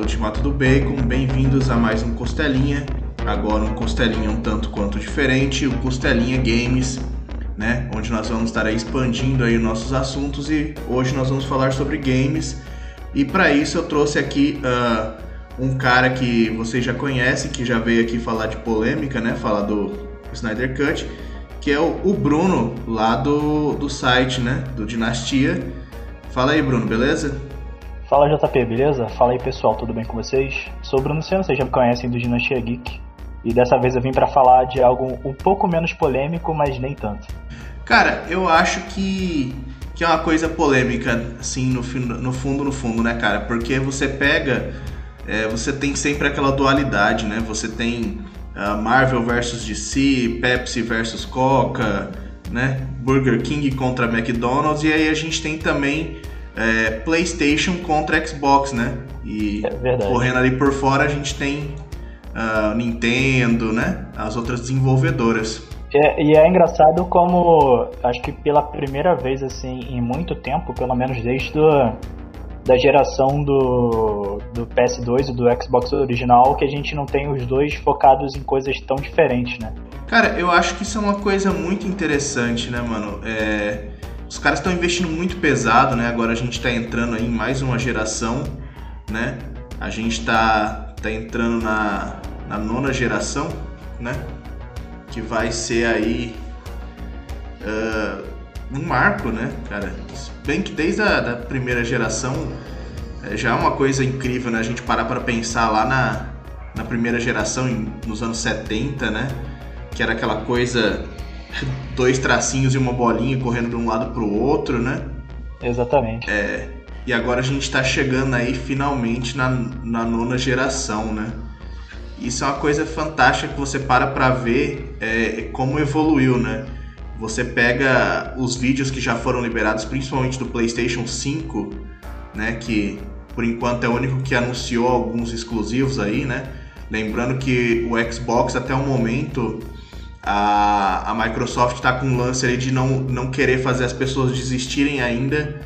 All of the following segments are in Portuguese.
do Ultimato do Bacon, bem-vindos a mais um Costelinha. Agora um Costelinha um tanto quanto diferente, o Costelinha Games, né? Onde nós vamos estar aí expandindo aí nossos assuntos e hoje nós vamos falar sobre games. E para isso eu trouxe aqui uh, um cara que vocês já conhecem, que já veio aqui falar de polêmica, né? Falar do Snyder Cut, que é o, o Bruno lá do, do site, né? Do Dinastia. Fala aí, Bruno, beleza? Fala JP, beleza? Fala aí pessoal, tudo bem com vocês? Sou Bruno Senna, vocês já me conhecem do Dinastia Geek. E dessa vez eu vim para falar de algo um pouco menos polêmico, mas nem tanto. Cara, eu acho que, que é uma coisa polêmica, assim, no, no fundo, no fundo, né, cara? Porque você pega. É, você tem sempre aquela dualidade, né? Você tem uh, Marvel versus DC, Pepsi versus Coca, né? Burger King contra McDonald's, e aí a gente tem também é, PlayStation contra Xbox, né? E é correndo ali por fora a gente tem uh, Nintendo, né? As outras desenvolvedoras. É, e é engraçado como acho que pela primeira vez assim em muito tempo, pelo menos desde do, da geração do, do PS2 e do Xbox original, que a gente não tem os dois focados em coisas tão diferentes, né? Cara, eu acho que isso é uma coisa muito interessante, né, mano? É, os caras estão investindo muito pesado, né? Agora a gente está entrando aí em mais uma geração, né? A gente está tá entrando na, na nona geração, né? Que vai ser aí uh, um marco, né, cara? Bem que desde a da primeira geração é, já é uma coisa incrível, né? A gente parar para pensar lá na, na primeira geração, em, nos anos 70, né? Que era aquela coisa dois tracinhos e uma bolinha correndo de um lado para o outro, né? Exatamente. É, e agora a gente está chegando aí finalmente na, na nona geração, né? Isso é uma coisa fantástica que você para para ver é, como evoluiu, né? Você pega os vídeos que já foram liberados, principalmente do PlayStation 5, né? Que por enquanto é o único que anunciou alguns exclusivos aí, né? Lembrando que o Xbox até o momento a, a Microsoft está com um lance aí de não, não querer fazer as pessoas desistirem ainda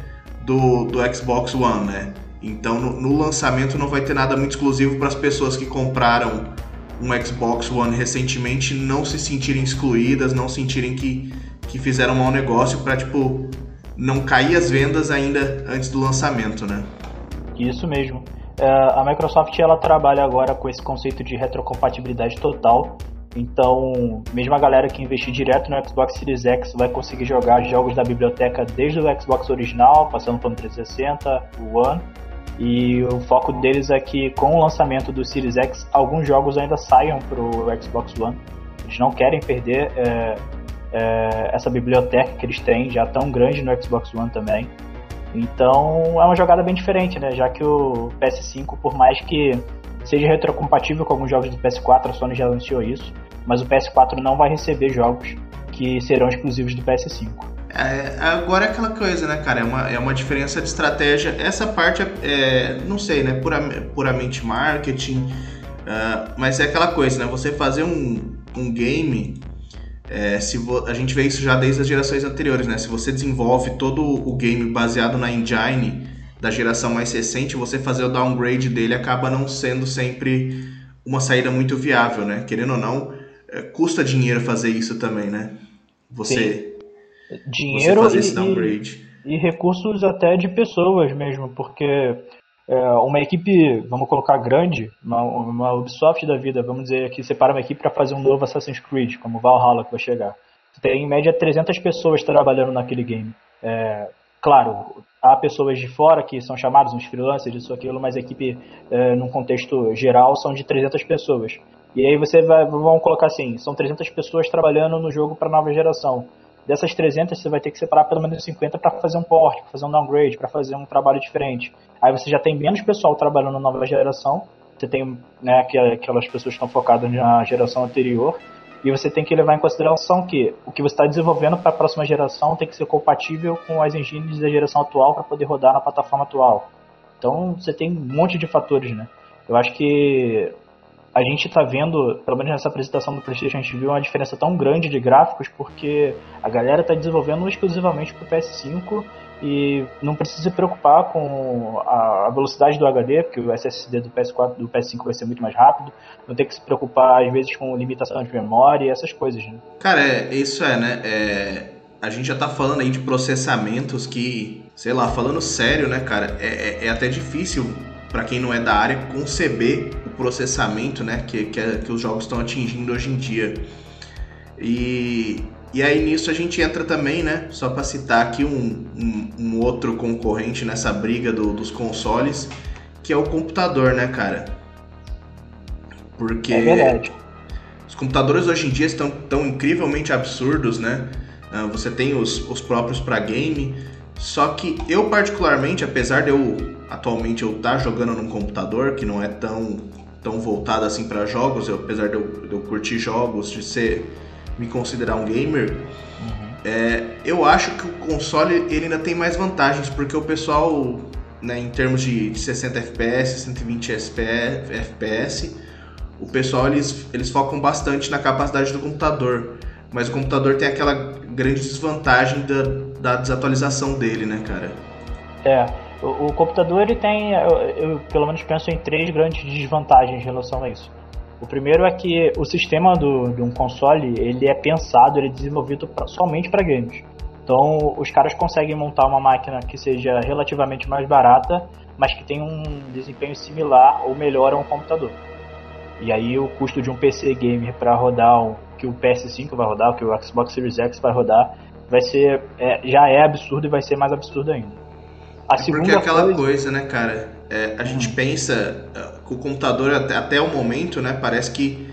do, do Xbox One, né? Então no, no lançamento não vai ter nada muito exclusivo para as pessoas que compraram um Xbox One recentemente não se sentirem excluídas, não sentirem que, que fizeram um mau negócio para tipo não cair as vendas ainda antes do lançamento, né? Isso mesmo. É, a Microsoft ela trabalha agora com esse conceito de retrocompatibilidade total então, mesmo a galera que investir direto no Xbox Series X vai conseguir jogar jogos da biblioteca desde o Xbox original, passando pelo 360, o One. E o foco deles é que com o lançamento do Series X, alguns jogos ainda saiam para o Xbox One. Eles não querem perder é, é, essa biblioteca que eles têm, já tão grande no Xbox One também. Então é uma jogada bem diferente, né? Já que o PS5, por mais que seja retrocompatível com alguns jogos do PS4, a Sony já anunciou isso, mas o PS4 não vai receber jogos que serão exclusivos do PS5. É, agora é aquela coisa, né, cara? É uma, é uma diferença de estratégia. Essa parte é, é não sei, né? Pura, puramente marketing. Uh, mas é aquela coisa, né? Você fazer um, um game. É, se vo, a gente vê isso já desde as gerações anteriores, né? Se você desenvolve todo o game baseado na engine da geração mais recente, você fazer o downgrade dele acaba não sendo sempre uma saída muito viável, né? Querendo ou não, é, custa dinheiro fazer isso também, né? Você, dinheiro você fazer esse downgrade. E, e, recursos até de pessoas mesmo, porque é, uma equipe, vamos colocar grande, uma, uma Ubisoft da vida, vamos dizer que separa uma equipe para fazer um novo Assassin's Creed, como Valhalla que vai chegar. Tem em média 300 pessoas trabalhando naquele game. É, Claro, há pessoas de fora que são chamados uns freelancers, isso, aquilo, mas a equipe, é, num contexto geral, são de 300 pessoas. E aí você vai, vamos colocar assim, são 300 pessoas trabalhando no jogo para nova geração. Dessas 300, você vai ter que separar pelo menos 50 para fazer um port, para fazer um downgrade, para fazer um trabalho diferente. Aí você já tem menos pessoal trabalhando na nova geração, você tem né, aquelas pessoas que estão focadas na geração anterior, e você tem que levar em consideração que o que você está desenvolvendo para a próxima geração tem que ser compatível com as engines da geração atual para poder rodar na plataforma atual. Então você tem um monte de fatores, né? Eu acho que a gente está vendo, pelo menos nessa apresentação do PlayStation, a gente viu uma diferença tão grande de gráficos porque a galera está desenvolvendo exclusivamente para o PS5 e não precisa se preocupar com a velocidade do HD, porque o SSD do PS4 do PS5 vai ser muito mais rápido. Não tem que se preocupar às vezes com limitação de memória e essas coisas, né? Cara, é, isso é, né? É, a gente já tá falando aí de processamentos que, sei lá, falando sério, né, cara, é, é, é até difícil para quem não é da área conceber processamento, né, que, que, é, que os jogos estão atingindo hoje em dia. E e aí nisso a gente entra também, né? Só para citar aqui um, um, um, outro concorrente nessa briga do, dos consoles, que é o computador, né, cara? Porque é os computadores hoje em dia estão tão incrivelmente absurdos, né? Uh, você tem os, os próprios para game, só que eu particularmente, apesar de eu atualmente eu estar tá jogando num computador que não é tão tão voltado assim para jogos, eu, apesar de eu, de eu curtir jogos, de ser me considerar um gamer, uhum. é, eu acho que o console ele ainda tem mais vantagens, porque o pessoal, né, em termos de 60 FPS, 120 FPS, o pessoal eles, eles focam bastante na capacidade do computador. Mas o computador tem aquela grande desvantagem da, da desatualização dele, né, cara? É, o, o computador ele tem, eu, eu, pelo menos penso em três grandes desvantagens em relação a isso. O primeiro é que o sistema do, de um console ele é pensado, ele é desenvolvido pra, somente para games. Então os caras conseguem montar uma máquina que seja relativamente mais barata, mas que tenha um desempenho similar ou melhor a um computador. E aí o custo de um PC gamer para rodar o que o PS5 vai rodar, o que o Xbox Series X vai rodar, vai ser é, já é absurdo e vai ser mais absurdo ainda. A é porque é aquela coisa... coisa, né, cara? É, a hum. gente pensa o computador até, até o momento, né, parece que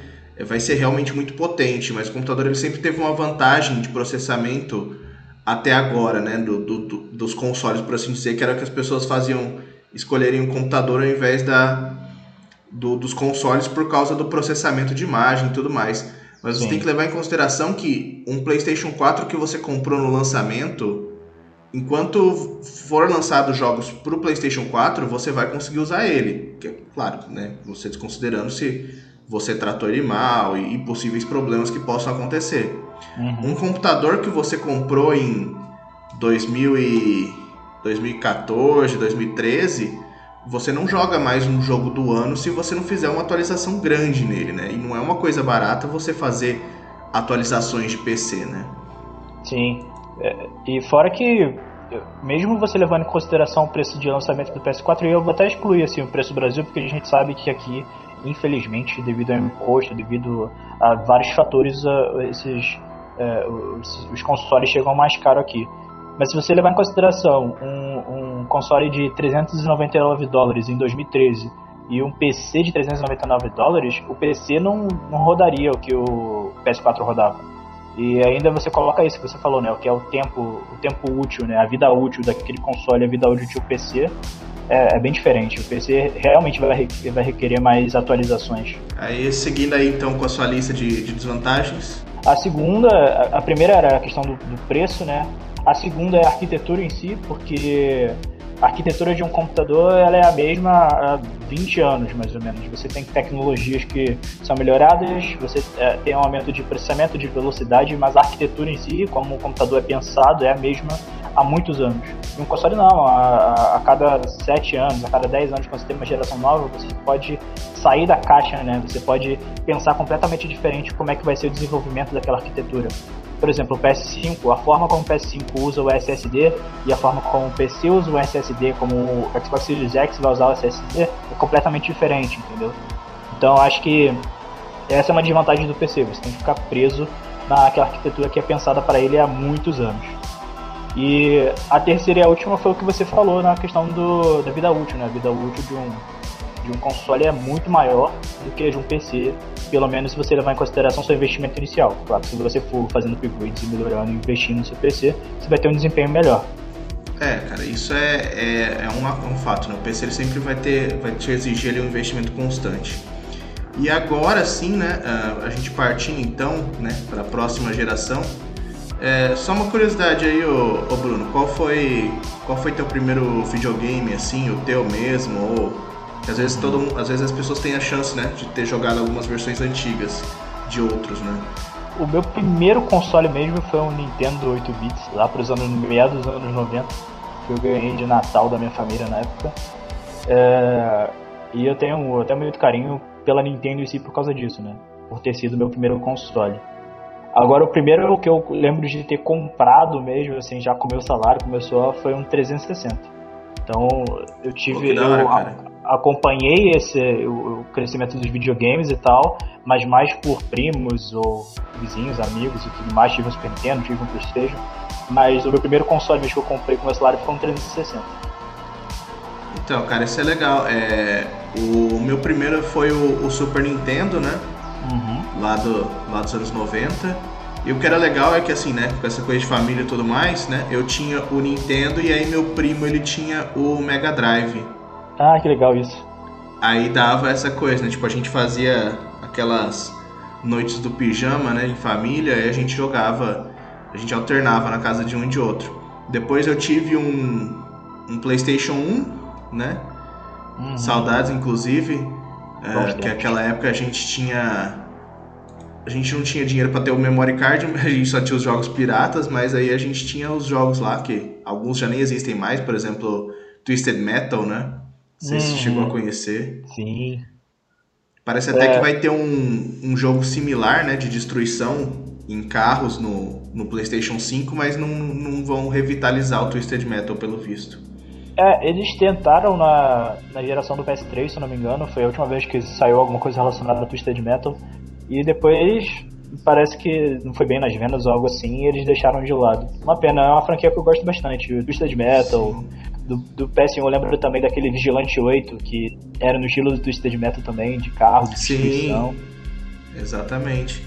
vai ser realmente muito potente, mas o computador ele sempre teve uma vantagem de processamento até agora, né, do, do, do, dos consoles, por assim dizer, que era que as pessoas faziam escolherem o computador ao invés da, do, dos consoles por causa do processamento de imagem e tudo mais. Mas Sim. você tem que levar em consideração que um PlayStation 4 que você comprou no lançamento enquanto for lançado jogos para o PlayStation 4, você vai conseguir usar ele. Que, claro, né? Você desconsiderando se você tratou ele mal e, e possíveis problemas que possam acontecer. Uhum. Um computador que você comprou em 2000 e 2014, 2013, você não joga mais um jogo do ano se você não fizer uma atualização grande nele, né? E não é uma coisa barata você fazer atualizações de PC, né? Sim. É, e fora que, mesmo você levando em consideração o preço de lançamento do PS4, eu vou até excluir assim, o preço do Brasil, porque a gente sabe que aqui, infelizmente, devido ao imposto, devido a vários fatores, esses, é, os, os consoles chegam mais caro aqui. Mas se você levar em consideração um, um console de 399 dólares em 2013 e um PC de 399 dólares, o PC não, não rodaria o que o PS4 rodava. E ainda você coloca isso que você falou, né? O que é o tempo, o tempo útil, né? A vida útil daquele console, a vida útil do PC é, é, bem diferente. O PC realmente vai, vai requerer mais atualizações. Aí seguindo aí então com a sua lista de, de desvantagens. A segunda, a primeira era a questão do, do preço, né? A segunda é a arquitetura em si, porque a arquitetura de um computador ela é a mesma há 20 anos, mais ou menos. Você tem tecnologias que são melhoradas, você é, tem um aumento de processamento, de velocidade, mas a arquitetura em si, como o computador é pensado, é a mesma há muitos anos. E um console não, a, a, cada 7 anos, a cada 10 anos, quando você tem uma geração nova, você pode sair da caixa, né? Você pode pensar completamente diferente como é que vai ser o desenvolvimento daquela arquitetura por exemplo, o PS5, a forma como o PS5 usa o SSD e a forma como o PC usa o SSD, como o Xbox Series X vai usar o SSD, é completamente diferente, entendeu? Então acho que essa é uma desvantagem do PC, você tem que ficar preso naquela arquitetura que é pensada para ele há muitos anos. E a terceira e a última foi o que você falou na questão do, da vida útil, né? A vida útil de um, de um console é muito maior do que de um PC, pelo menos se você levar em consideração seu investimento inicial. Claro, se você for fazendo upgrades e melhorando, investindo no seu PC, você vai ter um desempenho melhor. É, cara, isso é, é, é um, um, fato, né? O PC ele sempre vai ter, vai te exigir ali, um investimento constante. E agora sim, né, a gente partindo então, né, para a próxima geração. É, só uma curiosidade aí, ô, ô, Bruno, qual foi qual foi teu primeiro videogame assim, o teu mesmo ou às vezes, todo, às vezes as pessoas têm a chance, né, de ter jogado algumas versões antigas de outros, né? O meu primeiro console mesmo foi um Nintendo 8 bits, lá para os anos meados dos anos 90, que eu ganhei de Natal da minha família na época. É, e eu tenho até muito carinho pela Nintendo em si por causa disso, né? Por ter sido meu primeiro console. Agora, o primeiro que eu lembro de ter comprado mesmo, assim, já com meu salário começou, foi um 360. Então, eu tive. Pô, eu hora, acompanhei esse, o, o, crescimento dos videogames e tal, mas mais por primos ou vizinhos, amigos e tudo mais. Tive um Super Nintendo, tive um PlayStation. Mas o meu primeiro console mesmo que eu comprei com meu salário foi um 360. Então, cara, isso é legal. É, o meu primeiro foi o, o Super Nintendo, né? Uhum. Lá, do, lá dos anos 90. E o que era legal é que assim, né, com essa coisa de família e tudo mais, né, eu tinha o Nintendo e aí meu primo ele tinha o Mega Drive. Ah, que legal isso. Aí dava essa coisa, né, tipo a gente fazia aquelas noites do pijama, né, em família, e a gente jogava, a gente alternava na casa de um e de outro. Depois eu tive um, um PlayStation 1, né, uhum. saudades inclusive, é, que naquela época a gente tinha a gente não tinha dinheiro para ter o memory card, a gente só tinha os jogos piratas, mas aí a gente tinha os jogos lá que alguns já nem existem mais, por exemplo, Twisted Metal, né? Não sei se chegou a uhum. conhecer. Sim. Parece até é. que vai ter um, um jogo similar, né, de destruição em carros no, no PlayStation 5, mas não, não vão revitalizar o Twisted Metal pelo visto. É, eles tentaram na, na geração do PS3, se não me engano, foi a última vez que saiu alguma coisa relacionada a Twisted Metal. E depois parece que não foi bem nas vendas ou algo assim, e eles deixaram de lado. Uma pena, é uma franquia que eu gosto bastante. O Twisted Metal, do, do PS1 eu lembro também daquele Vigilante 8, que era no estilo do Twisted Metal também, de carro, de destruição. Sim, exatamente.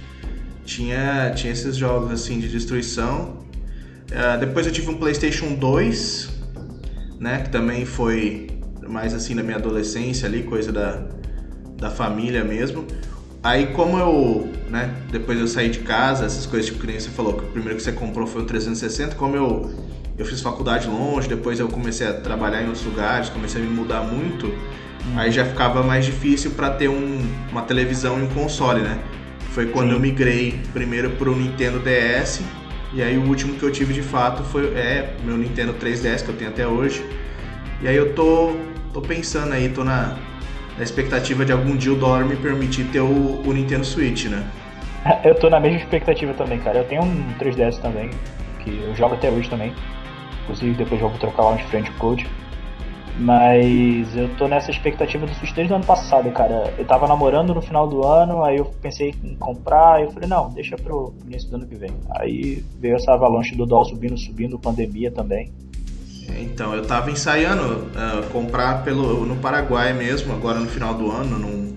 Tinha, tinha esses jogos assim de destruição. Uh, depois eu tive um PlayStation 2, né, que também foi mais assim na minha adolescência ali, coisa da, da família mesmo. Aí como eu, né, depois eu saí de casa, essas coisas tipo que nem você falou, que o primeiro que você comprou foi o 360, como eu eu fiz faculdade longe, depois eu comecei a trabalhar em outros lugares, comecei a me mudar muito, hum. aí já ficava mais difícil para ter um, uma televisão e um console, né? Foi quando Sim. eu migrei primeiro pro Nintendo DS, e aí o último que eu tive de fato foi é meu Nintendo 3DS que eu tenho até hoje. E aí eu tô tô pensando aí, tô na na expectativa de algum dia o dólar me permitir ter o, o Nintendo Switch, né? Eu tô na mesma expectativa também, cara. Eu tenho um 3DS também, que eu jogo até hoje também. Inclusive depois eu vou trocar lá uns friend code. Mas eu tô nessa expectativa do Switch desde o ano passado, cara. Eu tava namorando no final do ano, aí eu pensei em comprar, eu falei, não, deixa pro início do ano que vem. Aí veio essa avalanche do dólar subindo, subindo, pandemia também. Então, eu estava ensaiando uh, comprar pelo, no Paraguai mesmo, agora no final do ano, num,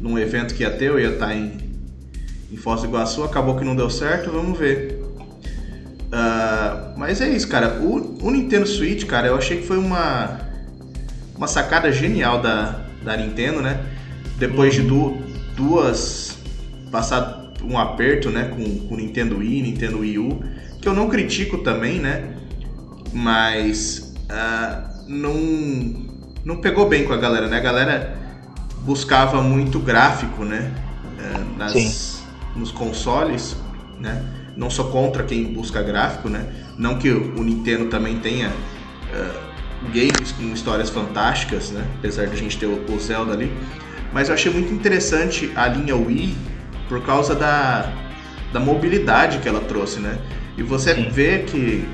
num evento que ia ter, eu ia estar tá em, em Foz do Iguaçu, acabou que não deu certo, vamos ver. Uh, mas é isso, cara. O, o, Nintendo Switch, cara, eu achei que foi uma, uma sacada genial da, da Nintendo, né? Depois de du, duas. passar um aperto, né? Com o Nintendo Wii, Nintendo Wii U, que eu não critico também, né? mas uh, não, não pegou bem com a galera, né? A galera buscava muito gráfico, né? Uh, nas, nos consoles, né? Não sou contra quem busca gráfico, né? Não que o Nintendo também tenha uh, games com histórias fantásticas, né? Apesar de a gente ter o, o Zelda ali. Mas eu achei muito interessante a linha Wii por causa da, da mobilidade que ela trouxe, né? E você Sim. vê que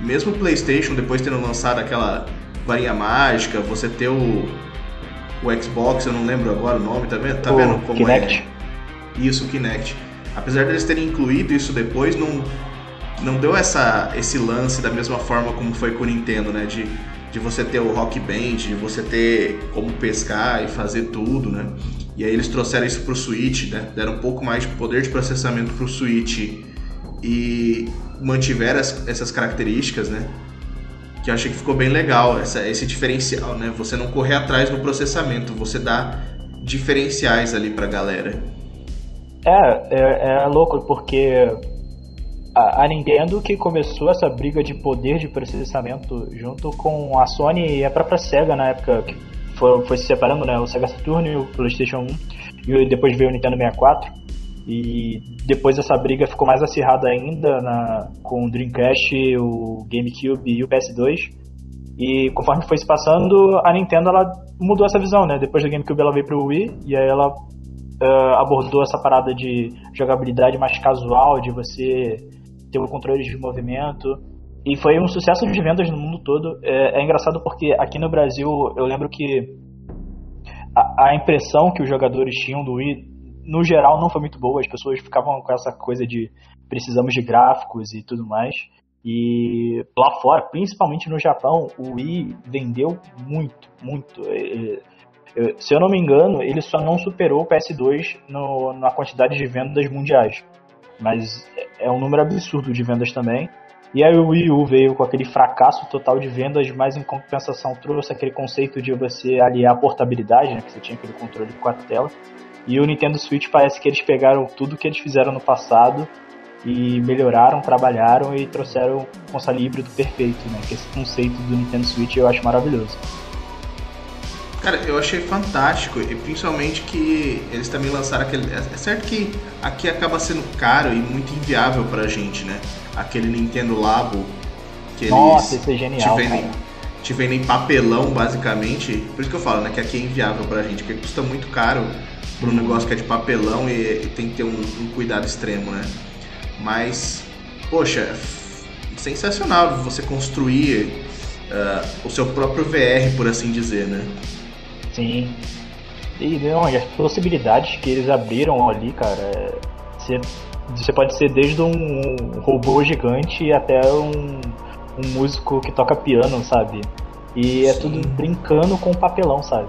mesmo o PlayStation, depois tendo lançado aquela varinha mágica, você ter o, o Xbox, eu não lembro agora o nome, tá vendo, tá vendo como Kinect. é? Isso, o Kinect. Apesar deles terem incluído isso depois, não, não deu essa, esse lance da mesma forma como foi com o Nintendo, né? De, de você ter o Rock Band, de você ter como pescar e fazer tudo, né? E aí eles trouxeram isso pro Switch, né? Deram um pouco mais de poder de processamento pro Switch e mantiver as, essas características, né? Que eu achei que ficou bem legal, essa, esse diferencial, né? Você não correr atrás no processamento, você dá diferenciais ali pra galera. É, é, é louco, porque a, a, Nintendo que começou essa briga de poder de processamento junto com a Sony e a própria SEGA na época, que foi, foi se separando, né? O Sega Saturn e o PlayStation 1, e depois veio o Nintendo 64. E depois essa briga ficou mais acirrada ainda na, com o Dreamcast, o GameCube e o PS2. E conforme foi se passando, a Nintendo ela mudou essa visão, né? Depois do GameCube ela veio pro Wii e aí ela uh, abordou essa parada de jogabilidade mais casual, de você ter o controle de movimento. E foi um sucesso de vendas no mundo todo. É, é engraçado porque aqui no Brasil eu lembro que a, a, impressão que os jogadores tinham do Wii, no geral, não foi muito boa. As pessoas ficavam com essa coisa de precisamos de gráficos e tudo mais. E lá fora, principalmente no Japão, o Wii vendeu muito, muito. Se eu não me engano, ele só não superou o PS2 no, na quantidade de vendas mundiais. Mas é um número absurdo de vendas também. E aí o Wii U veio com aquele fracasso total de vendas, mas em compensação trouxe aquele conceito de você aliar a portabilidade, né, que você tinha aquele controle de quatro telas. E o Nintendo Switch parece que eles pegaram tudo que eles fizeram no passado e melhoraram, trabalharam e trouxeram o console híbrido perfeito, né? Que esse conceito do Nintendo Switch eu acho maravilhoso. Cara, eu achei fantástico e principalmente que eles também lançaram aquele. É certo que aqui acaba sendo caro e muito inviável pra gente, né? Aquele Nintendo Labo que eles Nossa, isso é genial, te vendem, te vendem papelão, basicamente. Por isso que eu falo, né? Que aqui é inviável pra gente, porque custa muito caro para um negócio que é de papelão e, e tem que ter um, um, cuidado extremo, né? Mas, poxa, é sensacional você construir uh, o seu próprio VR, por assim dizer, né? Sim. E não, as possibilidades que eles abriram ali, cara, é, você, você pode ser desde um robô gigante até um, um músico que toca piano, sabe? E é Sim. tudo brincando com papelão, sabe?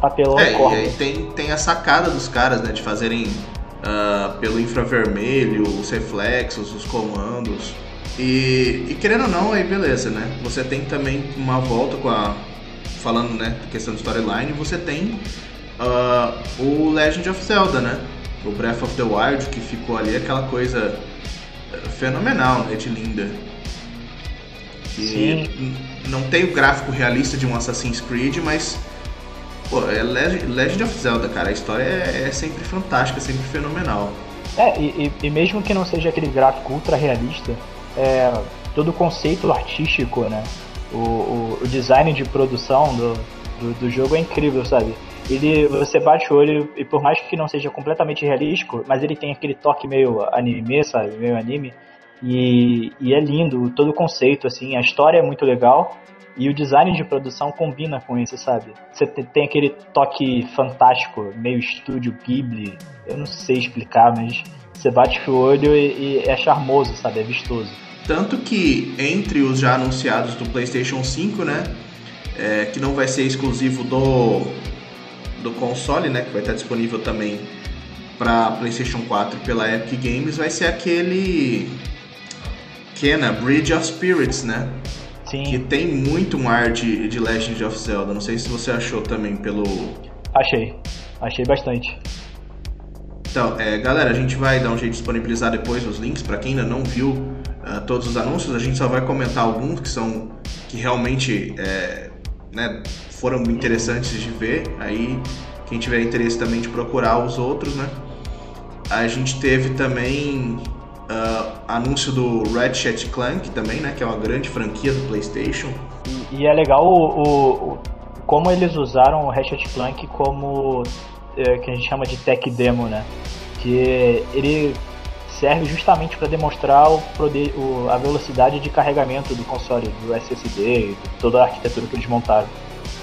Papelão é, e aí tem, tem a sacada dos caras, né? De fazerem uh, pelo infravermelho, os reflexos, os comandos. E, e querendo ou não, aí beleza, né? Você tem também uma volta com a, falando, né, questão de storyline, você tem uh, o Legend of Zelda, né? O Breath of the Wild, que ficou ali aquela coisa eh, fenomenal, né, de linda. E Sim. não tem o gráfico realista de um Assassin's Creed, mas pô, é Legend of Zelda, cara. A história é, é sempre fantástica, é sempre fenomenal. É, e, e, mesmo que não seja aquele gráfico ultra realista, é, todo o conceito artístico, né? O, o, o design de produção do, do, do, jogo é incrível, sabe? Ele, você bate o olho e por mais que não seja completamente realístico, mas ele tem aquele toque meio anime, sabe? Meio anime. E, e é lindo, todo o conceito, assim, a história é muito legal e o design de produção combina com isso, sabe? Você tem aquele toque fantástico, meio estúdio Ghibli, eu não sei explicar, mas você bate o olho e, e é charmoso, sabe? É vistoso. Tanto que entre os já anunciados do PlayStation 5, né, é, que não vai ser exclusivo do, do console, né, que vai estar disponível também para PlayStation 4 pela Epic Games, vai ser aquele Kena Bridge of Spirits, né? Sim. Que tem muito um ar de, de Legend of Zelda. Não sei se você achou também pelo. Achei. Achei bastante. Então, é, galera, a gente vai dar um jeito de disponibilizar depois os links para quem ainda não viu uh, todos os anúncios. A gente só vai comentar alguns que são que realmente é, né, foram interessantes de ver. Aí, quem tiver interesse também de procurar os outros, né? A gente teve também uh, anúncio do Ratchet Clank também, né? Que é uma grande franquia do PlayStation. E, e é legal o, o, como eles usaram o Ratchet Clank como é, que a gente chama de tech demo, né? Que ele serve justamente para demonstrar o o, a velocidade de carregamento do console, do SSD, toda a arquitetura que eles montaram.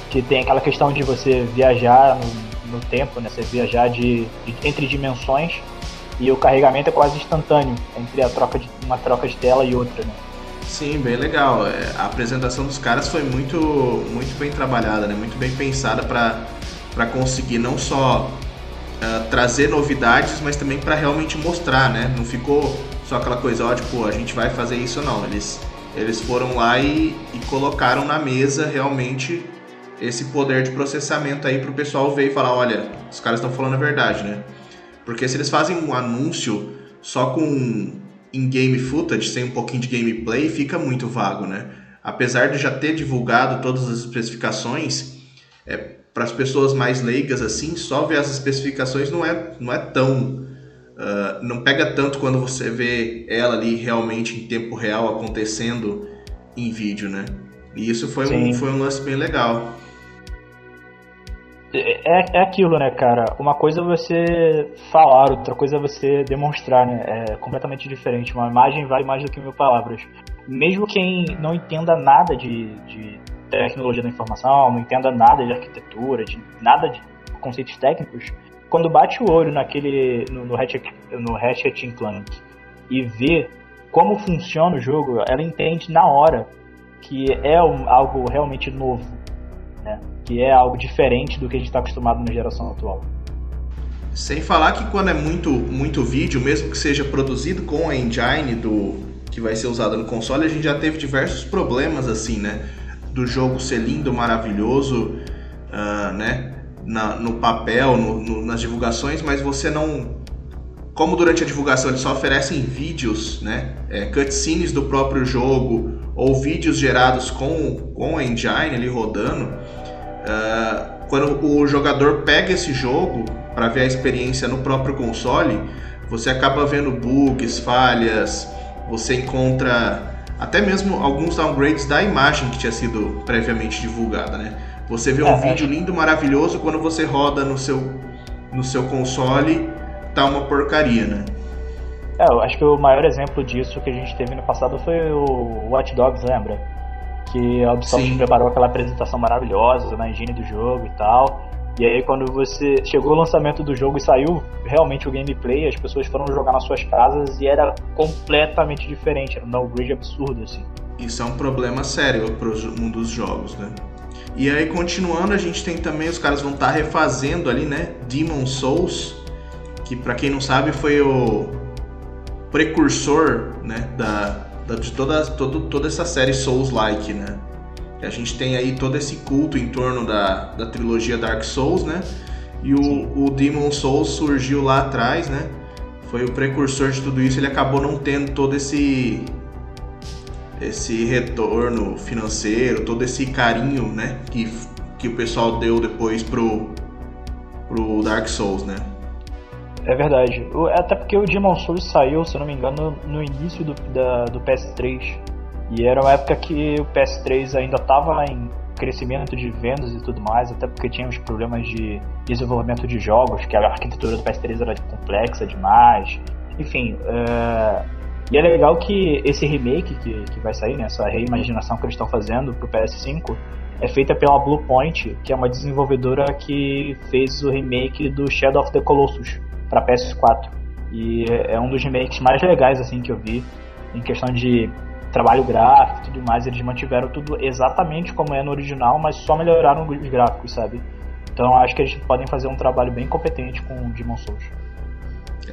Que tem aquela questão de você viajar no, no tempo, né? Você viajar de, de, entre dimensões e o carregamento é quase instantâneo entre a troca de, uma troca de tela e outra, né? Sim, bem legal. É, a apresentação dos caras foi muito, muito bem trabalhada, né? Muito bem pensada para conseguir não só uh, trazer novidades, mas também para realmente mostrar, né? Não ficou só aquela coisa, ó, tipo, a gente vai fazer isso não. Eles, eles foram lá e, e colocaram na mesa realmente esse poder de processamento aí para o pessoal ver e falar, olha, os caras estão falando a verdade, né? Porque se eles fazem um anúncio só com in-game footage, sem um pouquinho de gameplay, fica muito vago, né? Apesar de já ter divulgado todas as especificações, é, para as pessoas mais leigas assim, só ver as especificações não é, não é tão. Uh, não pega tanto quando você vê ela ali realmente em tempo real acontecendo em vídeo, né? E isso foi, um, foi um lance bem legal. É, é aquilo, né, cara? Uma coisa é você falar, outra coisa é você demonstrar, né? É completamente diferente. Uma imagem vale mais do que mil palavras. Mesmo quem não entenda nada de, de tecnologia da informação, não entenda nada de arquitetura, de nada de conceitos técnicos, quando bate o olho naquele no, no, Ratchet, no Ratchet Clank e vê como funciona o jogo, ela entende na hora que é um, algo realmente novo, né? que é algo diferente do que a gente está acostumado na geração atual. Sem falar que quando é muito, muito vídeo, mesmo que seja produzido com a engine do que vai ser usada no console, a gente já teve diversos problemas assim, né? Do jogo ser lindo, maravilhoso, uh, né? Na, no papel, no, no, nas divulgações, mas você não. Como durante a divulgação eles só oferecem vídeos, né? É, cutscenes do próprio jogo ou vídeos gerados com, com a engine ali rodando. Uh, quando o jogador pega esse jogo para ver a experiência no próprio console, você acaba vendo bugs, falhas, você encontra até mesmo alguns downgrades da imagem que tinha sido previamente divulgada, né? Você vê um é, vídeo lindo, maravilhoso, quando você roda no seu, no seu console, tá uma porcaria, né? É, eu acho que o maior exemplo disso que a gente teve no passado foi o Watch Dogs, lembra? Que a Ubisoft Sim. preparou aquela apresentação maravilhosa na engine do jogo e tal. E aí quando você chegou o lançamento do jogo e saiu realmente o gameplay, as pessoas foram jogar nas suas casas e era completamente diferente, era um downgrade absurdo assim. Isso é um problema sério para mundo dos jogos, né? E aí continuando, a gente tem também os caras vão estar tá refazendo ali, né, Demon Souls, que para quem não sabe foi o precursor, né, da, da de toda, todo, toda essa série Souls-like, né? A gente tem aí todo esse culto em torno da, da trilogia Dark Souls, né? E o, o Demon Souls surgiu lá atrás, né? Foi o precursor de tudo isso. Ele acabou não tendo todo esse esse retorno financeiro, todo esse carinho, né? Que, que o pessoal deu depois pro, pro Dark Souls, né? É verdade. Até porque o Demon Souls saiu, se eu não me engano, no início do, da, do PS3. E era uma época que o PS3 ainda estava em crescimento de vendas e tudo mais, até porque tinha os problemas de desenvolvimento de jogos, que a arquitetura do PS3 era complexa demais. Enfim, uh, e é legal que esse remake que, que vai sair, né, essa reimaginação que eles estão fazendo pro PS5, é feita pela Bluepoint, que é uma desenvolvedora que fez o remake do Shadow of the Colossus para PS4. E é um dos remakes mais legais assim que eu vi em questão de trabalho gráfico e tudo mais, eles mantiveram tudo exatamente como é no original, mas só melhoraram os gráficos, sabe? Então acho que eles podem fazer um trabalho bem competente com o Demon Souls.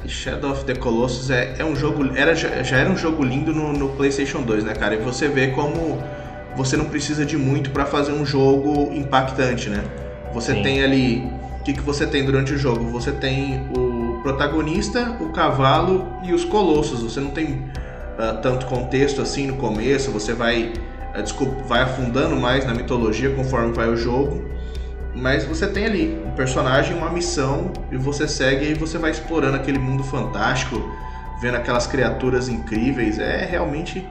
Shadow of the Colossus é, é um jogo. Era, já era um jogo lindo no, no, PlayStation 2, né, cara? E você vê como você não precisa de muito para fazer um jogo impactante, né? Você Sim. tem ali. O que, que você tem durante o jogo? Você tem o protagonista, o cavalo e os colossos. Você não tem uh, tanto contexto assim no começo, você vai, uh, desculpa, vai afundando mais na mitologia conforme vai o jogo. Mas você tem ali um personagem, uma missão, e você segue e você vai explorando aquele mundo fantástico, vendo aquelas criaturas incríveis. É realmente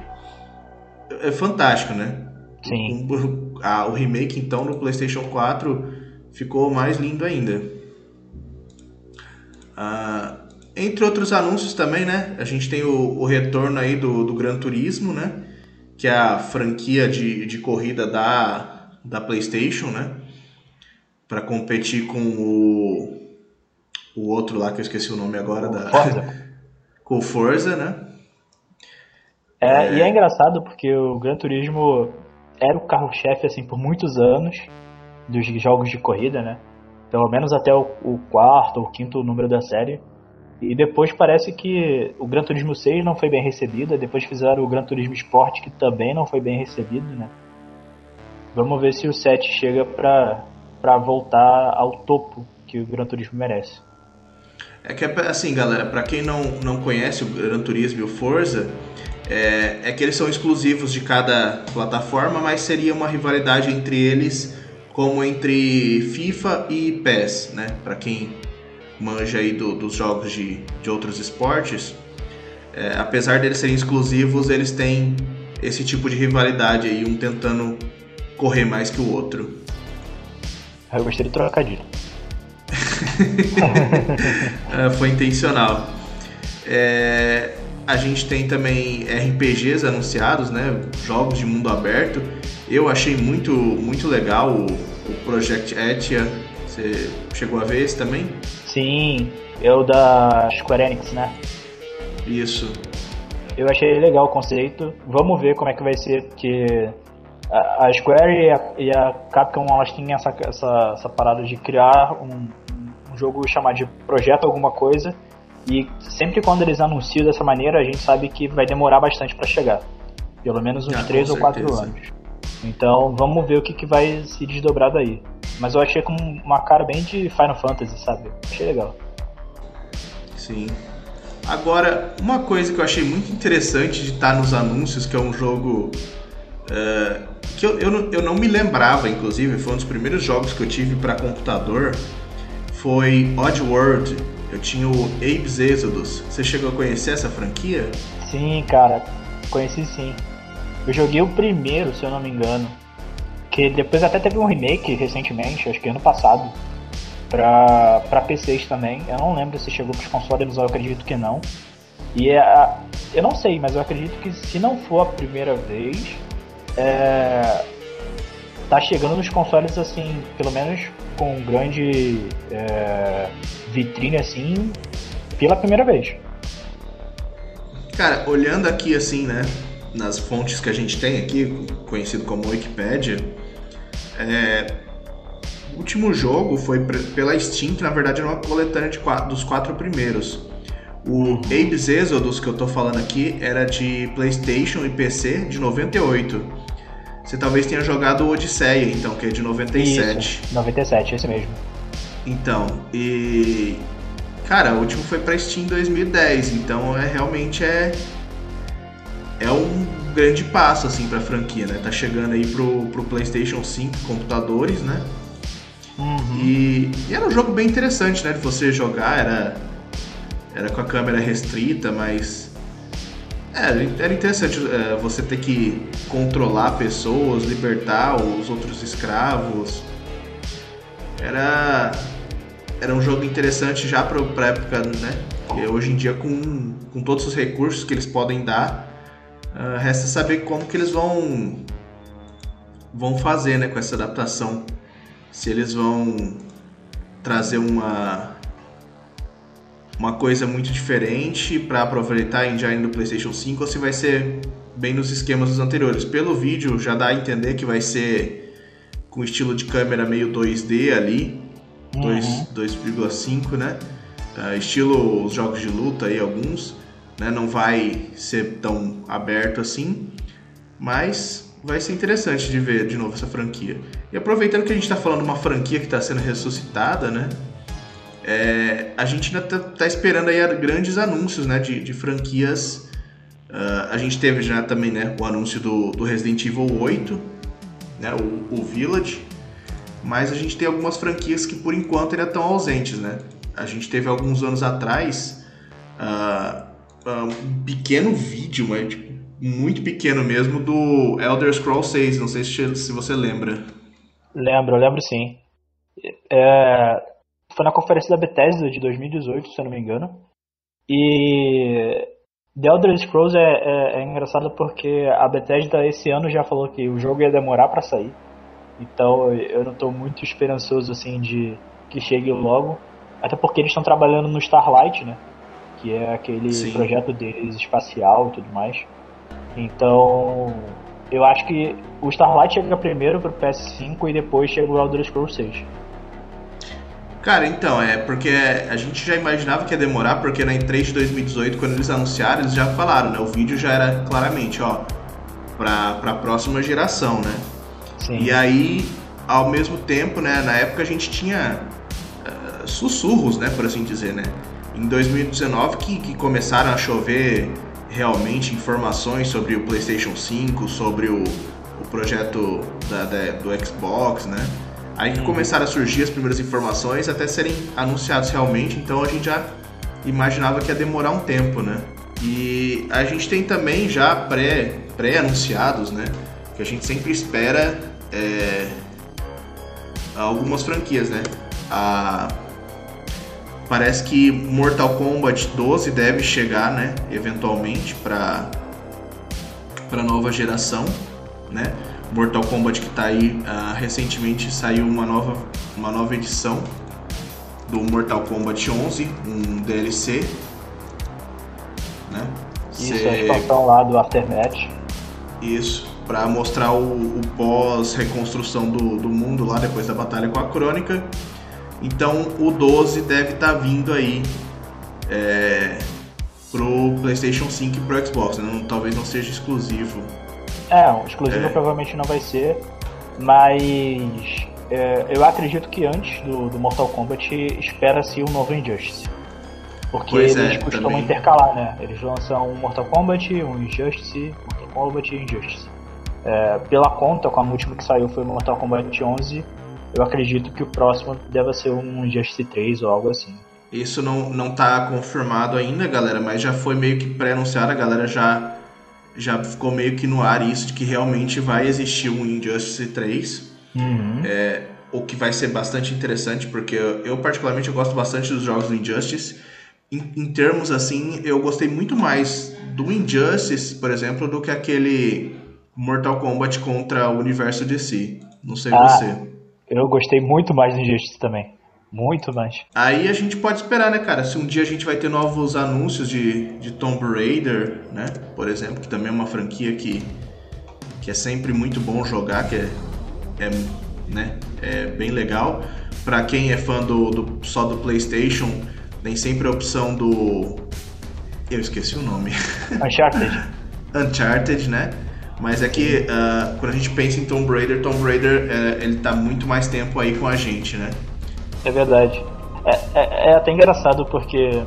é fantástico, né? Sim. O, a, o remake então no PlayStation 4 ficou mais lindo ainda. Uh, entre outros anúncios também, né? A gente tem o, o retorno aí do, do Gran Turismo, né? Que é a franquia de, de corrida da, da PlayStation, né? Para competir com o, o outro lá que eu esqueci o nome agora da Forza. com o Forza, né? É, é, E é engraçado porque o Gran Turismo era o carro-chefe assim por muitos anos dos jogos de corrida, né? Pelo menos até o, o quarto ou quinto número da série. E depois parece que o Gran Turismo 6 não foi bem recebido, depois fizeram o Gran Turismo Sport que também não foi bem recebido, né? Vamos ver se o 7 chega pra, pra voltar ao topo que o Gran Turismo merece. É que assim, galera, para quem não, não conhece o Gran Turismo e o Forza, é, é que eles são exclusivos de cada plataforma, mas seria uma rivalidade entre eles como entre FIFA e PES, né? Para quem manja aí do, dos jogos de, de outros esportes, é, apesar deles serem exclusivos, eles têm esse tipo de rivalidade aí, um tentando correr mais que o outro. Eu gostei do trocadilho. é, foi intencional. É, a gente tem também RPGs anunciados, né? Jogos de mundo aberto. Eu achei muito, muito legal o, o Project Etia. Você chegou a ver esse também? Sim, é o da Square Enix, né? Isso. Eu achei legal o conceito. Vamos ver como é que vai ser, porque a, Square e a, e a, Capcom elas têm essa, essa, essa parada de criar um, um jogo chamado de projeto alguma coisa e sempre quando eles anunciam dessa maneira, a gente sabe que vai demorar bastante para chegar. Pelo menos uns ah, 3 ou 4 anos. Então vamos ver o que, que vai se desdobrar daí. Mas eu achei com uma cara bem de Final Fantasy, sabe? Achei legal. Sim. Agora, uma coisa que eu achei muito interessante de estar nos anúncios, que é um jogo uh, que eu, eu, não, eu não me lembrava, inclusive, foi um dos primeiros jogos que eu tive para computador, foi Oddworld eu tinha o Abe's Exodus. Você chegou a conhecer essa franquia? Sim, cara, conheci sim. Eu joguei o primeiro, se eu não me engano. Que depois até teve um remake recentemente, acho que ano passado. Pra, pra PCs também. Eu não lembro se chegou pros consoles, mas eu acredito que não. E é, eu não sei, mas eu acredito que se não for a primeira vez, é, tá chegando nos consoles assim, pelo menos com grande é, vitrine assim, pela primeira vez. Cara, olhando aqui assim, né, nas fontes que a gente tem aqui, conhecido como Wikipedia, é, o último jogo foi pela Steam, que na verdade era uma coletânea quatro, dos quatro primeiros. O Abe's Exodus que eu tô falando aqui era de PlayStation e PC de 98. Você talvez tenha jogado o Odisseia, então, que é de 97. Isso, 97, esse mesmo. Então, e. Cara, o último foi pra Steam em 2010, então é realmente é. É um grande passo, assim, pra franquia, né? Tá chegando aí pro, pro PlayStation 5 computadores, né? Uhum. E, e, era um jogo bem interessante, né? De você jogar, era, era com a câmera restrita, mas é, era interessante é, você ter que controlar pessoas, libertar os outros escravos. Era, era um jogo interessante já para a época, né? E hoje em dia, com, com todos os recursos que eles podem dar, uh, resta saber como que eles vão, vão fazer né, com essa adaptação. Se eles vão trazer uma uma coisa muito diferente para aproveitar a engine do PlayStation 5 ou se vai ser bem nos esquemas dos anteriores. Pelo vídeo já dá a entender que vai ser com estilo de câmera meio 2D ali, uhum. 2,5, né? Uh, estilo os jogos de luta aí alguns, né? Não vai ser tão aberto assim, mas vai ser interessante de ver de novo essa franquia. E aproveitando que a gente está falando de uma franquia que está sendo ressuscitada, né? É, a gente ainda tá, tá, esperando aí grandes anúncios né, de, de franquias. Uh, a gente teve já também né, o anúncio do, do Resident Evil 8, né, o, o, Village, mas a gente tem algumas franquias que por enquanto ainda estão ausentes. Né? A gente teve alguns anos atrás uh, um pequeno vídeo, mas tipo, muito pequeno mesmo, do Elder Scrolls 6. Não sei se, se você lembra. Lembro, lembro sim. É, foi na conferência da Bethesda de 2018, se eu não me engano. E The Elder Scrolls é, é, é, engraçado porque a Bethesda esse ano já falou que o jogo ia demorar para sair. Então eu não estou muito esperançoso assim de que chegue logo. Até porque eles estão trabalhando no Starlight, né? Que é aquele Sim. projeto deles espacial e tudo mais. Então eu acho que o Starlight chega primeiro pro PS5 e depois chega o Elder Scrolls 6. Cara, então, é porque a gente já imaginava que ia demorar, porque na E3 de 2018, quando eles anunciaram, eles já falaram, né? O vídeo já era claramente, ó, pra, pra próxima geração, né? Sim. E aí, ao mesmo tempo, né, na época a gente tinha uh, sussurros, né, por assim dizer, né? Em 2019 que, que começaram a chover realmente informações sobre o PlayStation 5, sobre o, o projeto da, da, do Xbox, né? Aí que começaram a surgir as primeiras informações até serem anunciados realmente, então a gente já imaginava que ia demorar um tempo, né? E a gente tem também já pré, pré-anunciados, né? Que a gente sempre espera é, algumas franquias, né? A, parece que Mortal Kombat 12 deve chegar, né? Eventualmente para para nova geração, né? Mortal Kombat que está aí uh, recentemente saiu uma nova uma nova edição do Mortal Kombat 11, um DLC, né? Isso, Cê... a expansão lá do Aftermath. Isso, para mostrar o, o pós-reconstrução do, do mundo lá depois da batalha com a Crônica. Então o 12 deve estar tá vindo aí é, pro PlayStation 5 e pro Xbox, né? não, talvez não seja exclusivo. É, exclusivo é. provavelmente não vai ser, mas é, eu acredito que antes do, do Mortal Kombat espera-se um novo Injustice. Porque pois eles é, costumam também. intercalar, né? Eles lançam um Mortal Kombat, um Injustice, Mortal Kombat e Injustice. É, pela conta, com a última que saiu foi o Mortal Kombat 11, eu acredito que o próximo deve ser um Injustice 3 ou algo assim. Isso não, não tá confirmado ainda, galera, mas já foi meio que pré-anunciado, a galera já, já ficou meio que no ar isso de que realmente vai existir um Injustice 3. Uhum. É, o que vai ser bastante interessante, porque eu, eu, particularmente eu gosto bastante dos jogos do Injustice. Em, em, termos assim, eu gostei muito mais do Injustice, por exemplo, do que aquele Mortal Kombat contra o universo DC. Não sei ah, você. Eu gostei muito mais do Injustice também. Muito mais. Aí a gente pode esperar, né, cara? Se um dia a gente vai ter novos anúncios de, de Tomb Raider, né? Por exemplo, que também é uma franquia que, que é sempre muito bom jogar, que é é, né, é bem legal. Para quem é fã do, do, só do PlayStation, tem sempre a opção do. Eu esqueci o nome. Uncharted. Uncharted, né? Mas é que uh, quando a gente pensa em Tomb Raider, Tomb Raider uh, ele tá muito mais tempo aí com a gente, né? É verdade. É, é, é, até engraçado porque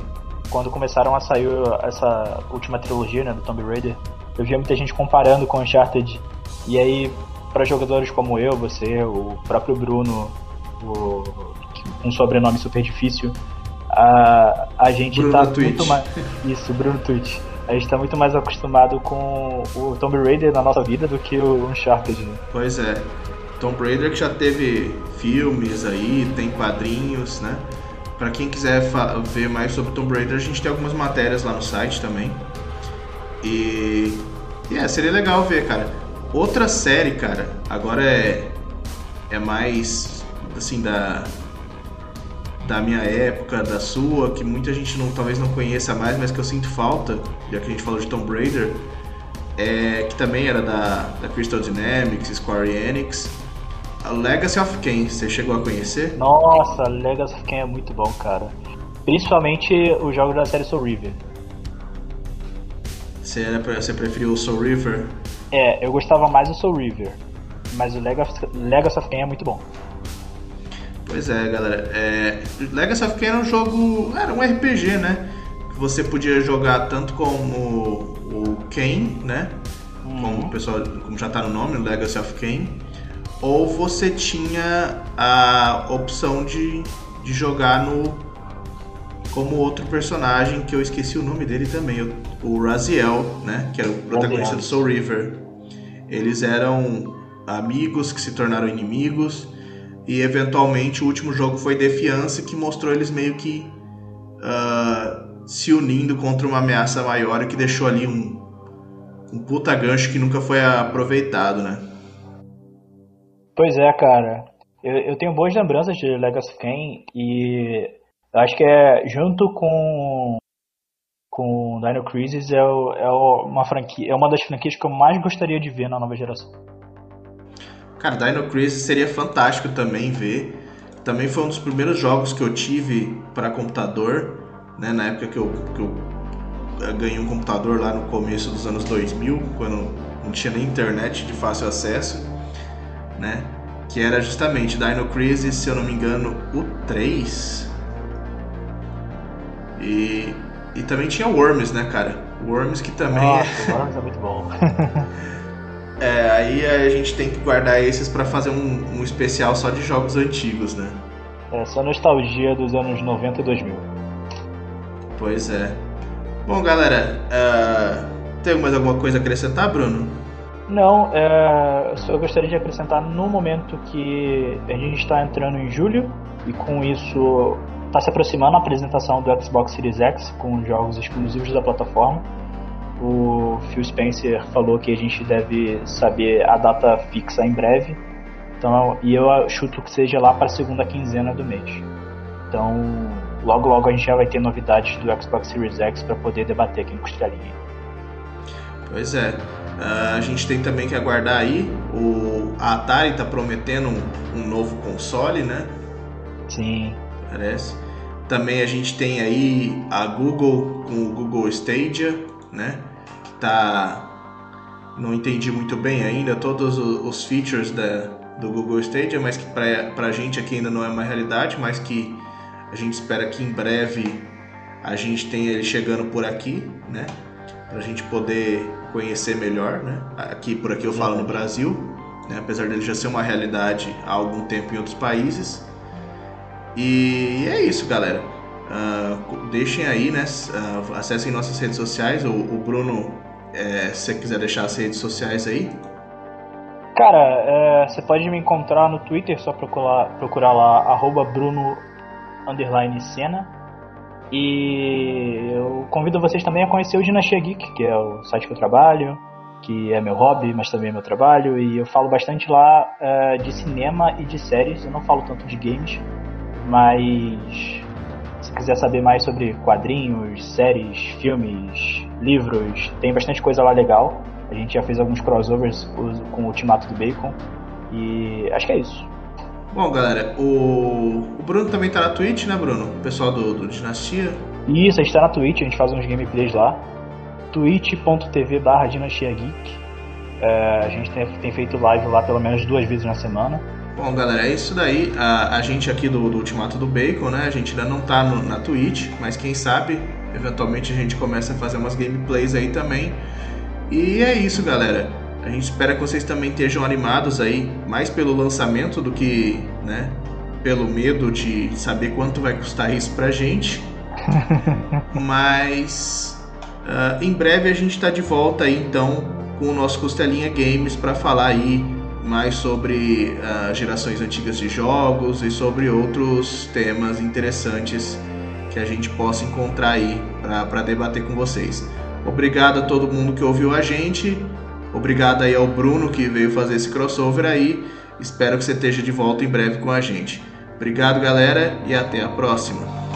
quando começaram a sair essa última trilogia né, do Tomb Raider, eu via muita gente comparando com Uncharted. E aí para jogadores como eu, você, o próprio Bruno, o, um sobrenome super difícil, a, a gente Bruno tá Twitch. muito mais. Isso, Bruno Twitch. A gente tá muito mais acostumado com o Tomb Raider na nossa vida do que o Uncharted. Né? Pois é. Tomb Raider que já teve filmes aí, tem quadrinhos, né? Para quem quiser ver mais sobre Tomb Raider, a gente tem algumas matérias lá no site também. E, e é, seria legal ver, cara. Outra série, cara, agora é é mais assim da da minha época, da sua, que muita gente não, talvez não conheça mais, mas que eu sinto falta, já que a gente falou de Tomb Raider, é, que também era da, da Crystal Dynamics, Square Enix, a Legacy of Kain, você chegou a conhecer? Nossa, Legacy of Kain é muito bom, cara. Principalmente os jogos da série Soul River. Você, era, você preferiu o Soul River? É, eu gostava mais do Soul River, mas o Legacy, Legacy of Kain é muito bom. Pois é, galera. É, Legacy of Kain era um jogo. Era um RPG, né? Que você podia jogar tanto como o Kain, né? Uhum. Como o pessoal. Como já tá no nome, Legacy of Kain. Ou você tinha a opção de, de jogar no. Como outro personagem que eu esqueci o nome dele também, o, o Raziel, né? Que era o protagonista do Soul River. Eles eram amigos que se tornaram inimigos e eventualmente o último jogo foi Defiance que mostrou eles meio que uh, se unindo contra uma ameaça maior que deixou ali um, um puta gancho que nunca foi aproveitado, né? Pois é, cara. Eu, eu tenho boas lembranças de Legacy of Kain e acho que é junto com com Dino Crisis é, é uma franquia, é uma das franquias que eu mais gostaria de ver na nova geração. Cara, Dino Crisis seria fantástico também ver. Também foi um dos primeiros jogos que eu tive para computador, né, na época que eu, que eu eh, ganhei um computador lá no começo dos anos 2000, quando não tinha nem internet de fácil acesso, né? Que era justamente Dino Crisis, se eu não me engano, o 3. E e também tinha Worms, né, cara? Worms que também Nossa, é... Worms é muito bom. Aí a gente tem que guardar esses para fazer um, um, especial só de jogos antigos, né? É, só nostalgia dos anos 90 e 2000. Pois é. Bom, galera, uh, tem mais alguma coisa a acrescentar, Bruno? Não, é, eu gostaria de acrescentar no momento que a gente está entrando em julho e com isso está se aproximando a apresentação do Xbox Series X com jogos exclusivos da plataforma. O Phil Spencer falou que a gente deve saber a data fixa em breve. Então, e eu chuto que seja lá para a segunda quinzena do mês. Então, logo logo a gente já vai ter novidades do Xbox Series X para poder debater aqui no Costelinha. Pois é. Uh, a gente tem também que aguardar aí. O, a Atari está prometendo um, um novo console, né? Sim. Parece. Também a gente tem aí a Google com o Google Stadia, né? Tá. Não entendi muito bem ainda todos os features da, do Google Stadia, mas que pra, pra gente aqui ainda não é uma realidade, mas que a gente espera que em breve a gente tenha ele chegando por aqui, né? Pra gente poder conhecer melhor, né? Aqui por aqui eu falo no Brasil, né? apesar dele já ser uma realidade há algum tempo em outros países. E é isso, galera. Uh, deixem aí, né? Uh, acessem nossas redes sociais. O, o Bruno, é, se você quiser deixar as redes sociais aí. Cara, é, você pode me encontrar no Twitter, só procurar, procurar lá, arroba Bruno Sena. E eu convido vocês também a conhecer o Dinastia Geek, que é o site que eu trabalho, que é meu hobby, mas também é meu trabalho. E eu falo bastante lá é, de cinema e de séries. Eu não falo tanto de games, mas se quiser saber mais sobre quadrinhos, séries, filmes, livros, tem bastante coisa lá legal. A gente já fez alguns crossovers com o Ultimato do Bacon. E acho que é isso. Bom, galera, o, o Bruno também tá na Twitch, né, Bruno? O pessoal do, do Dinastia. Isso, a gente tá na Twitch, a gente faz uns gameplays lá. twitch.tv barra Dinastia Geek. É, a gente tem, tem feito live lá pelo menos duas vezes na semana. Bom, galera, é isso daí. A, a gente aqui do, do, Ultimato do Bacon, né? A gente ainda não tá no, na Twitch, mas quem sabe, eventualmente a gente começa a fazer umas gameplays aí também. E é isso, galera. A gente espera que vocês também estejam animados aí, mais pelo lançamento do que, né? Pelo medo de saber quanto vai custar isso pra gente. mas uh, em breve a gente está de volta aí então com o nosso Costelinha Games para falar aí mais sobre uh, gerações antigas de jogos e sobre outros temas interessantes que a gente possa encontrar aí para debater com vocês. Obrigado a todo mundo que ouviu a gente. Obrigado aí ao Bruno que veio fazer esse crossover aí. Espero que você esteja de volta em breve com a gente. Obrigado, galera, e até a próxima.